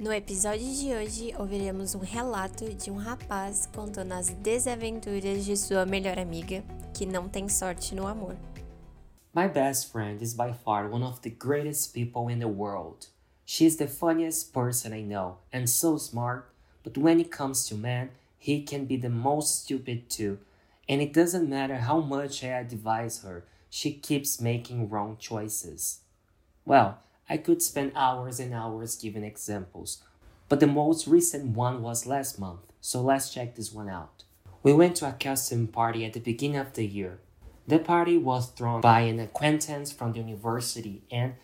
No episódio de hoje, ouviremos um relato de um rapaz contando as desaventuras de sua melhor amiga, que não tem sorte no amor. My best friend is by far one of the greatest people in the world. She is the funniest person I know and so smart, but when it comes to men, he can be the most stupid too. And it doesn't matter how much I advise her, she keeps making wrong choices. Well, I could spend hours and hours giving examples, but the most recent one was last month, so let's check this one out. We went to a costume party at the beginning of the year. The party was thrown by an acquaintance from the university, and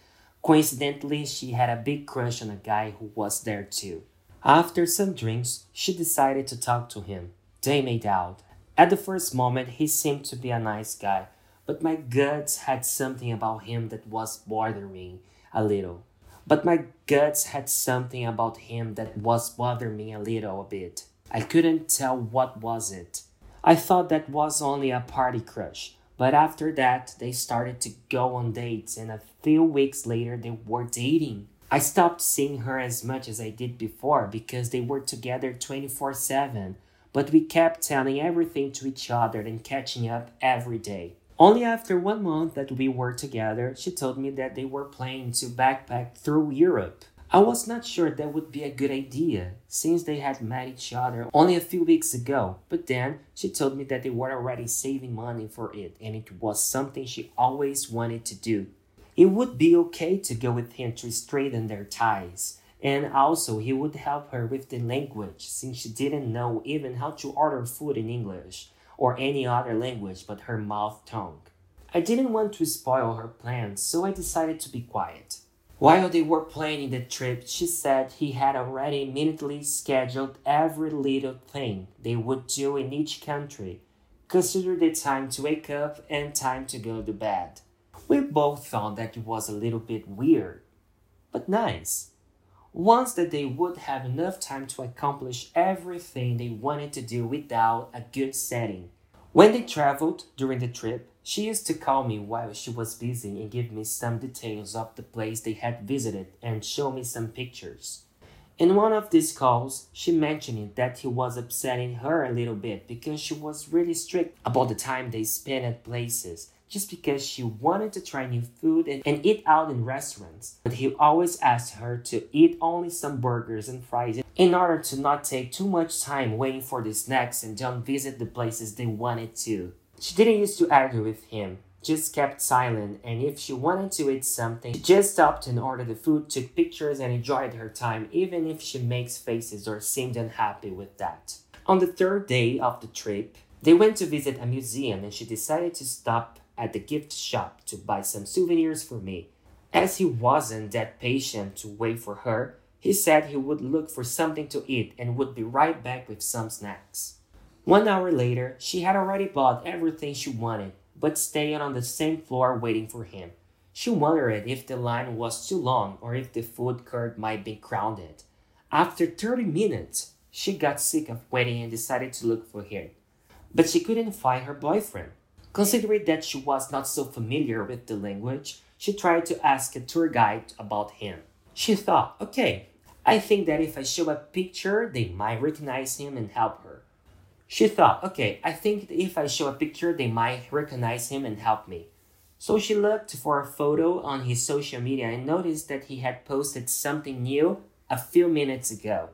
coincidentally, she had a big crush on a guy who was there too. After some drinks, she decided to talk to him. They made out. At the first moment, he seemed to be a nice guy, but my guts had something about him that was bothering me a little. But my guts had something about him that was bothering me a little a bit. I couldn't tell what was it. I thought that was only a party crush, but after that they started to go on dates and a few weeks later they were dating. I stopped seeing her as much as I did before because they were together 24/7, but we kept telling everything to each other and catching up every day. Only after one month that we were together, she told me that they were planning to backpack through Europe. I was not sure that would be a good idea, since they had met each other only a few weeks ago, but then she told me that they were already saving money for it and it was something she always wanted to do. It would be okay to go with him to straighten their ties, and also he would help her with the language since she didn't know even how to order food in English or any other language but her mouth tongue. I didn't want to spoil her plans, so I decided to be quiet. While they were planning the trip, she said he had already minutely scheduled every little thing they would do in each country, consider the time to wake up and time to go to bed. We both thought that it was a little bit weird, but nice. Once that they would have enough time to accomplish everything they wanted to do without a good setting. When they traveled during the trip, she used to call me while she was busy and give me some details of the place they had visited and show me some pictures. In one of these calls, she mentioned that he was upsetting her a little bit because she was really strict about the time they spent at places just because she wanted to try new food and, and eat out in restaurants. But he always asked her to eat only some burgers and fries in order to not take too much time waiting for the snacks and don't visit the places they wanted to. She didn't used to argue with him, just kept silent, and if she wanted to eat something, she just stopped and ordered the food, took pictures, and enjoyed her time, even if she makes faces or seemed unhappy with that. On the third day of the trip, they went to visit a museum and she decided to stop at the gift shop to buy some souvenirs for me. As he wasn't that patient to wait for her, he said he would look for something to eat and would be right back with some snacks. One hour later, she had already bought everything she wanted, but stayed on the same floor waiting for him. She wondered if the line was too long or if the food court might be crowded. After 30 minutes, she got sick of waiting and decided to look for him. But she couldn't find her boyfriend. Considering that she was not so familiar with the language, she tried to ask a tour guide about him. She thought, okay, I think that if I show a picture, they might recognize him and help her. She thought, okay, I think if I show a picture, they might recognize him and help me. So she looked for a photo on his social media and noticed that he had posted something new a few minutes ago.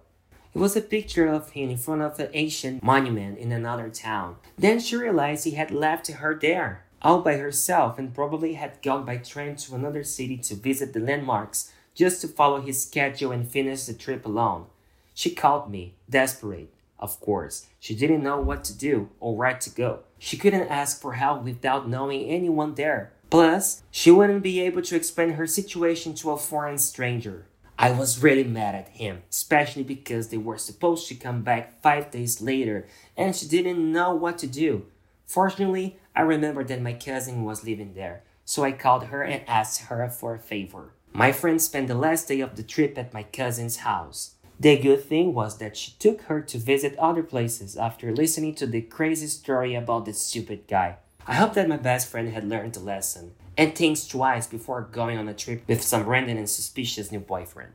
It was a picture of him in front of an ancient monument in another town. Then she realized he had left her there, all by herself, and probably had gone by train to another city to visit the landmarks just to follow his schedule and finish the trip alone. She called me, desperate. Of course, she didn't know what to do or where to go. She couldn't ask for help without knowing anyone there. Plus, she wouldn't be able to explain her situation to a foreign stranger. I was really mad at him, especially because they were supposed to come back five days later and she didn't know what to do. Fortunately, I remembered that my cousin was living there, so I called her and asked her for a favor. My friend spent the last day of the trip at my cousin's house. The good thing was that she took her to visit other places after listening to the crazy story about the stupid guy. I hope that my best friend had learned the lesson and thinks twice before going on a trip with some random and suspicious new boyfriend.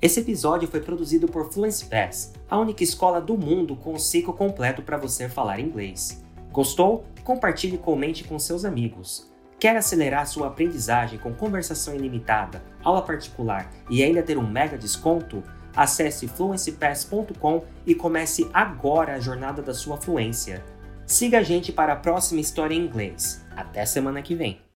Esse episódio foi produzido por Fluency Pass, a única escola do mundo com o ciclo completo para você falar inglês. Gostou? Compartilhe e comente com seus amigos. Quer acelerar sua aprendizagem com conversação ilimitada, aula particular e ainda ter um mega desconto? Acesse fluencypass.com e comece agora a jornada da sua fluência. Siga a gente para a próxima história em inglês. Até semana que vem!